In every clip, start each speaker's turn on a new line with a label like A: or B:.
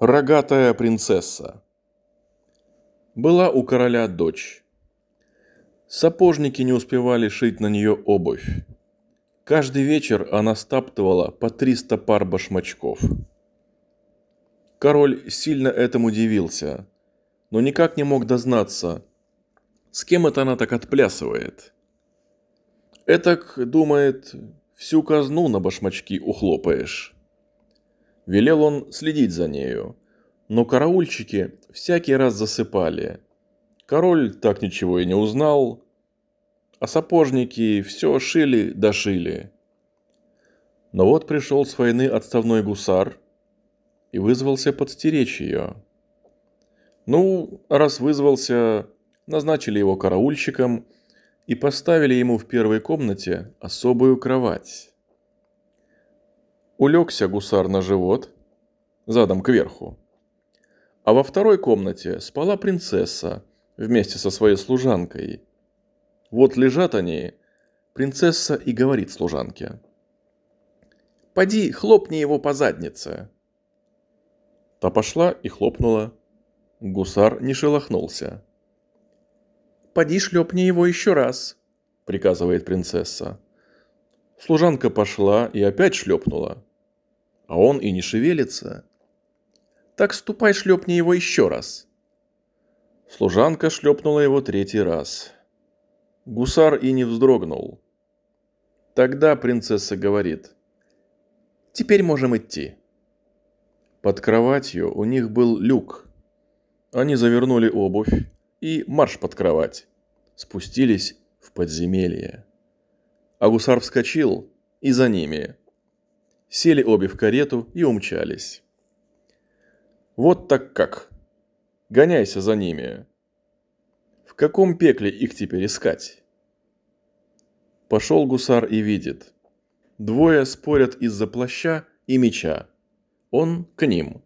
A: Рогатая принцесса. Была у короля дочь. Сапожники не успевали шить на нее обувь. Каждый вечер она стаптывала по 300 пар башмачков. Король сильно этому удивился, но никак не мог дознаться, с кем это она так отплясывает. Этак, думает, всю казну на башмачки ухлопаешь. Велел он следить за нею, но караульщики всякий раз засыпали. Король так ничего и не узнал, а сапожники все шили да. Но вот пришел с войны отставной гусар и вызвался подстеречь ее. Ну, раз вызвался, назначили его караульщиком и поставили ему в первой комнате особую кровать. Улегся гусар на живот, задом кверху. А во второй комнате спала принцесса вместе со своей служанкой. Вот лежат они, принцесса и говорит служанке. «Поди, хлопни его по заднице!» Та пошла и хлопнула. Гусар не шелохнулся. «Поди, шлепни его еще раз», — приказывает принцесса. Служанка пошла и опять шлепнула а он и не шевелится. Так ступай шлепни его еще раз. Служанка шлепнула его третий раз. Гусар и не вздрогнул. Тогда принцесса говорит. «Теперь можем идти». Под кроватью у них был люк. Они завернули обувь и марш под кровать. Спустились в подземелье. А гусар вскочил и за ними – сели обе в карету и умчались. Вот так как. Гоняйся за ними. В каком пекле их теперь искать? Пошел гусар и видит. Двое спорят из-за плаща и меча. Он к ним.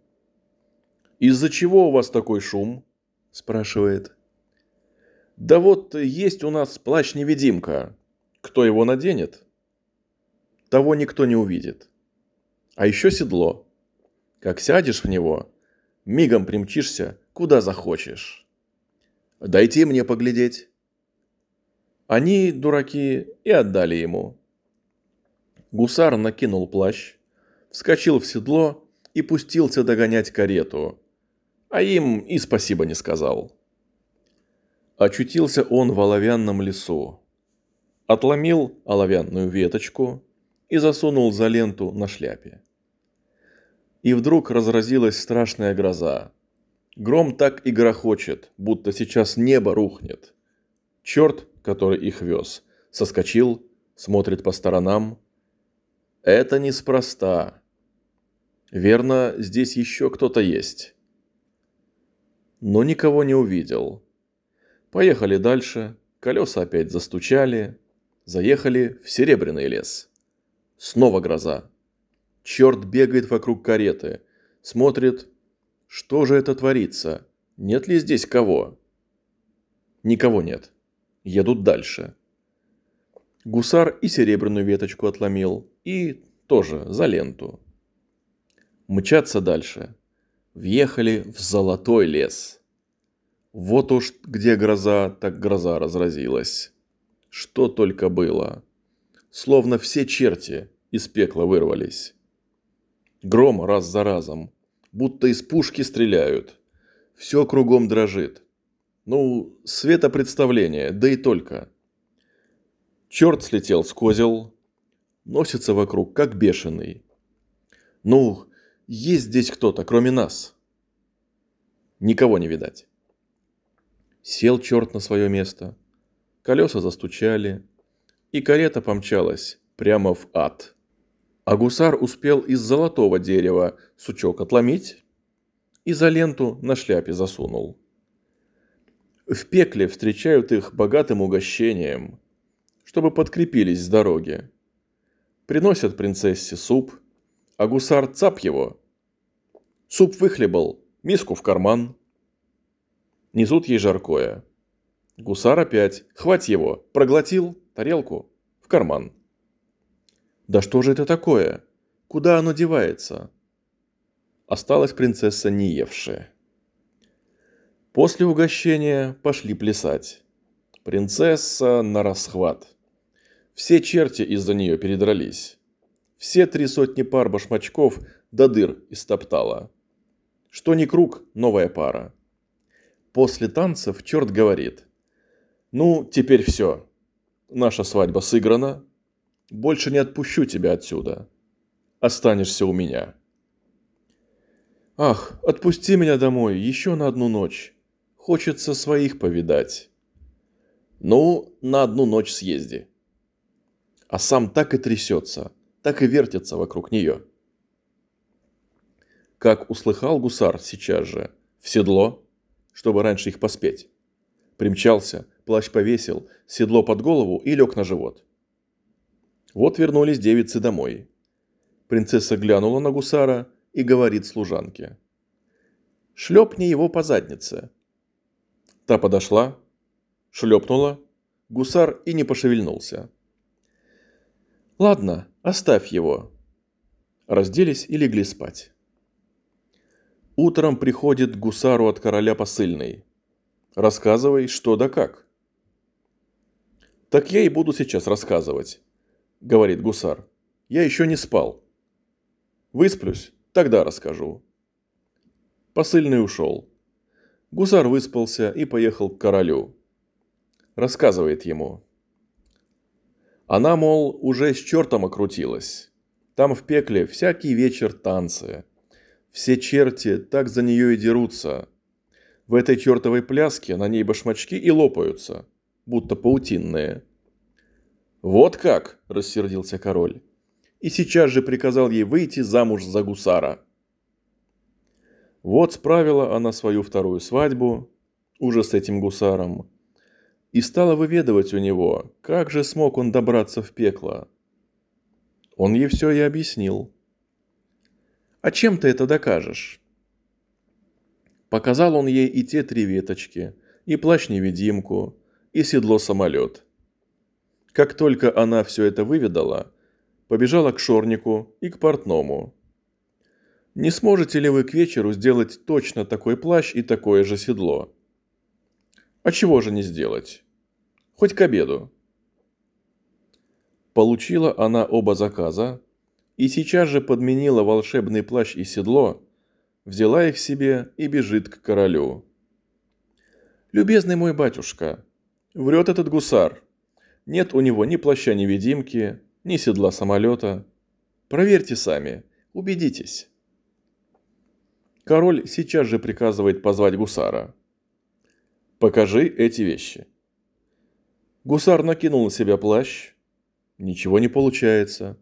A: «Из-за чего у вас такой шум?» – спрашивает. «Да вот есть у нас плащ-невидимка. Кто его наденет?» Того никто не увидит. А еще седло. Как сядешь в него, мигом примчишься, куда захочешь. Дайте мне поглядеть. Они, дураки, и отдали ему. Гусар накинул плащ, вскочил в седло и пустился догонять карету. А им и спасибо не сказал. Очутился он в оловянном лесу. Отломил оловянную веточку, и засунул за ленту на шляпе. И вдруг разразилась страшная гроза. Гром так и грохочет, будто сейчас небо рухнет. Черт, который их вез, соскочил, смотрит по сторонам. Это неспроста. Верно, здесь еще кто-то есть. Но никого не увидел. Поехали дальше, колеса опять застучали, заехали в Серебряный лес. Снова гроза. Черт бегает вокруг кареты. Смотрит, что же это творится. Нет ли здесь кого? Никого нет. Едут дальше. Гусар и серебряную веточку отломил. И тоже за ленту. Мчаться дальше. Въехали в золотой лес. Вот уж где гроза, так гроза разразилась. Что только было. Словно все черти из пекла вырвались. Гром раз за разом, будто из пушки стреляют. Все кругом дрожит. Ну, светопредставление, да и только. Черт слетел с козел, носится вокруг, как бешеный. Ну, есть здесь кто-то, кроме нас. Никого не видать. Сел черт на свое место. Колеса застучали, и карета помчалась прямо в ад. А гусар успел из золотого дерева сучок отломить и за ленту на шляпе засунул. В пекле встречают их богатым угощением, чтобы подкрепились с дороги. Приносят принцессе суп, а гусар цап его. Суп выхлебал, миску в карман. Несут ей жаркое. Гусар опять, хвать его, проглотил, тарелку, в карман. Да что же это такое? Куда оно девается? Осталась принцесса не евшая. После угощения пошли плясать. Принцесса на расхват. Все черти из-за нее передрались. Все три сотни пар башмачков до дыр истоптала. Что ни круг, новая пара. После танцев черт говорит. Ну, теперь все. Наша свадьба сыграна. Больше не отпущу тебя отсюда. Останешься у меня. Ах, отпусти меня домой еще на одну ночь. Хочется своих повидать. Ну, на одну ночь съезди. А сам так и трясется, так и вертится вокруг нее. Как услыхал гусар сейчас же, в седло, чтобы раньше их поспеть. Примчался, плащ повесил, седло под голову и лег на живот. Вот вернулись девицы домой. Принцесса глянула на гусара и говорит служанке. «Шлепни его по заднице». Та подошла, шлепнула, гусар и не пошевельнулся. «Ладно, оставь его». Разделись и легли спать. Утром приходит гусару от короля посыльный. Рассказывай, что да как. Так я и буду сейчас рассказывать, говорит гусар. Я еще не спал. Высплюсь, тогда расскажу. Посыльный ушел. Гусар выспался и поехал к королю. Рассказывает ему. Она, мол, уже с чертом окрутилась. Там в пекле всякий вечер танцы. Все черти так за нее и дерутся. В этой чертовой пляске на ней башмачки и лопаются, будто паутинные. «Вот как!» – рассердился король. И сейчас же приказал ей выйти замуж за гусара. Вот справила она свою вторую свадьбу, уже с этим гусаром, и стала выведывать у него, как же смог он добраться в пекло. Он ей все и объяснил. А чем ты это докажешь? Показал он ей и те три веточки, и плащ-невидимку, и седло-самолет. Как только она все это выведала, побежала к шорнику и к портному. Не сможете ли вы к вечеру сделать точно такой плащ и такое же седло? А чего же не сделать? Хоть к обеду. Получила она оба заказа, и сейчас же подменила волшебный плащ и седло, взяла их себе и бежит к королю. «Любезный мой батюшка, врет этот гусар. Нет у него ни плаща-невидимки, ни седла самолета. Проверьте сами, убедитесь». Король сейчас же приказывает позвать гусара. «Покажи эти вещи». Гусар накинул на себя плащ. Ничего не получается.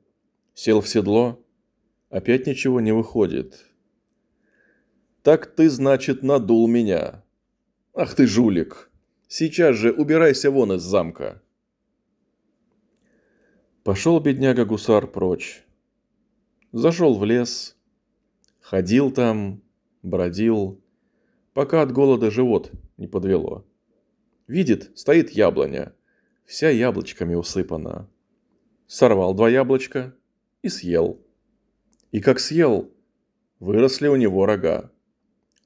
A: Сел в седло. Опять ничего не выходит. Так ты, значит, надул меня. Ах ты жулик. Сейчас же убирайся вон из замка. Пошел бедняга-гусар прочь. Зашел в лес. Ходил там, бродил, пока от голода живот не подвело. Видит, стоит яблоня, вся яблочками усыпана. Сорвал два яблочка, и съел. И как съел, выросли у него рога.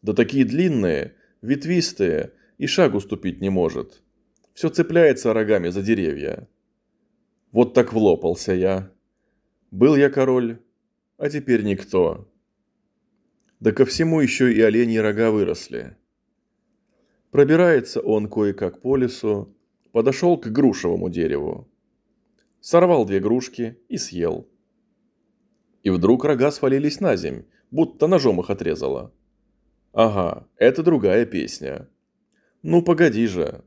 A: Да такие длинные, ветвистые, и шагу ступить не может. Все цепляется рогами за деревья. Вот так влопался я. Был я король, а теперь никто. Да ко всему еще и оленьи рога выросли. Пробирается он кое-как по лесу, подошел к грушевому дереву. Сорвал две грушки и съел и вдруг рога свалились на земь, будто ножом их отрезало. Ага, это другая песня. Ну погоди же.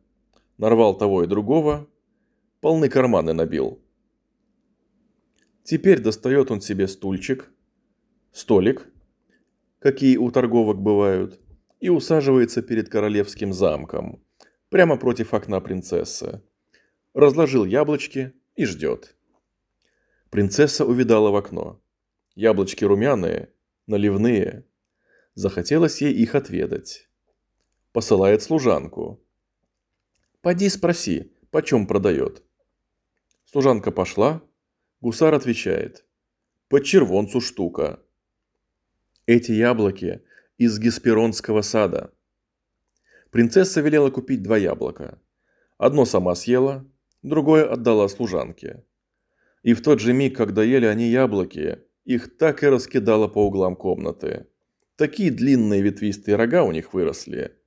A: Нарвал того и другого, полны карманы набил. Теперь достает он себе стульчик, столик, какие у торговок бывают, и усаживается перед королевским замком, прямо против окна принцессы. Разложил яблочки и ждет. Принцесса увидала в окно. Яблочки румяные, наливные. Захотелось ей их отведать. Посылает служанку. «Поди спроси, почем продает?» Служанка пошла. Гусар отвечает. «По червонцу штука». Эти яблоки из Гесперонского сада. Принцесса велела купить два яблока. Одно сама съела, другое отдала служанке. И в тот же миг, когда ели они яблоки, их так и раскидало по углам комнаты. Такие длинные ветвистые рога у них выросли.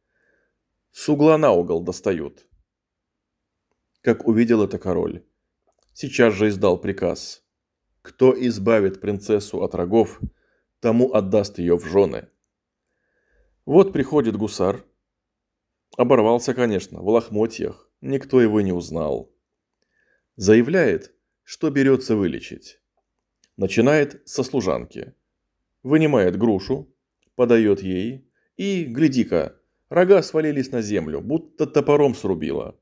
A: С угла на угол достают. Как увидел это король. Сейчас же издал приказ. Кто избавит принцессу от рогов, тому отдаст ее в жены. Вот приходит гусар. Оборвался, конечно, в лохмотьях. Никто его не узнал. Заявляет, что берется вылечить. Начинает со служанки. Вынимает грушу, подает ей и, гляди-ка, рога свалились на землю, будто топором срубило.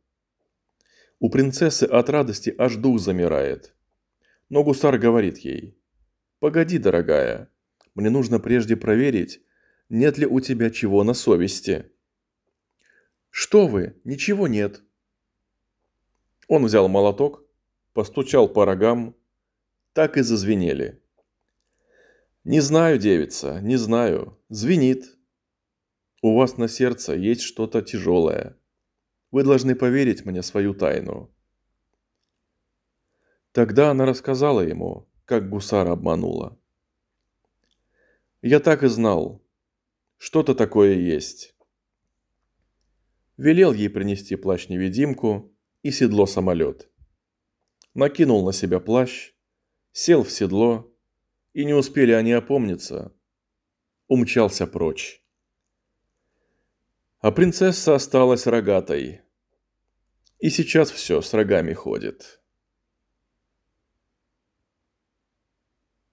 A: У принцессы от радости аж дух замирает. Но гусар говорит ей, «Погоди, дорогая, мне нужно прежде проверить, нет ли у тебя чего на совести». «Что вы, ничего нет». Он взял молоток, постучал по рогам, так и зазвенели. «Не знаю, девица, не знаю. Звенит. У вас на сердце есть что-то тяжелое. Вы должны поверить мне свою тайну». Тогда она рассказала ему, как гусара обманула. «Я так и знал. Что-то такое есть». Велел ей принести плащ-невидимку и седло-самолет накинул на себя плащ, сел в седло, и не успели они опомниться, умчался прочь. А принцесса осталась рогатой. И сейчас все с рогами ходит.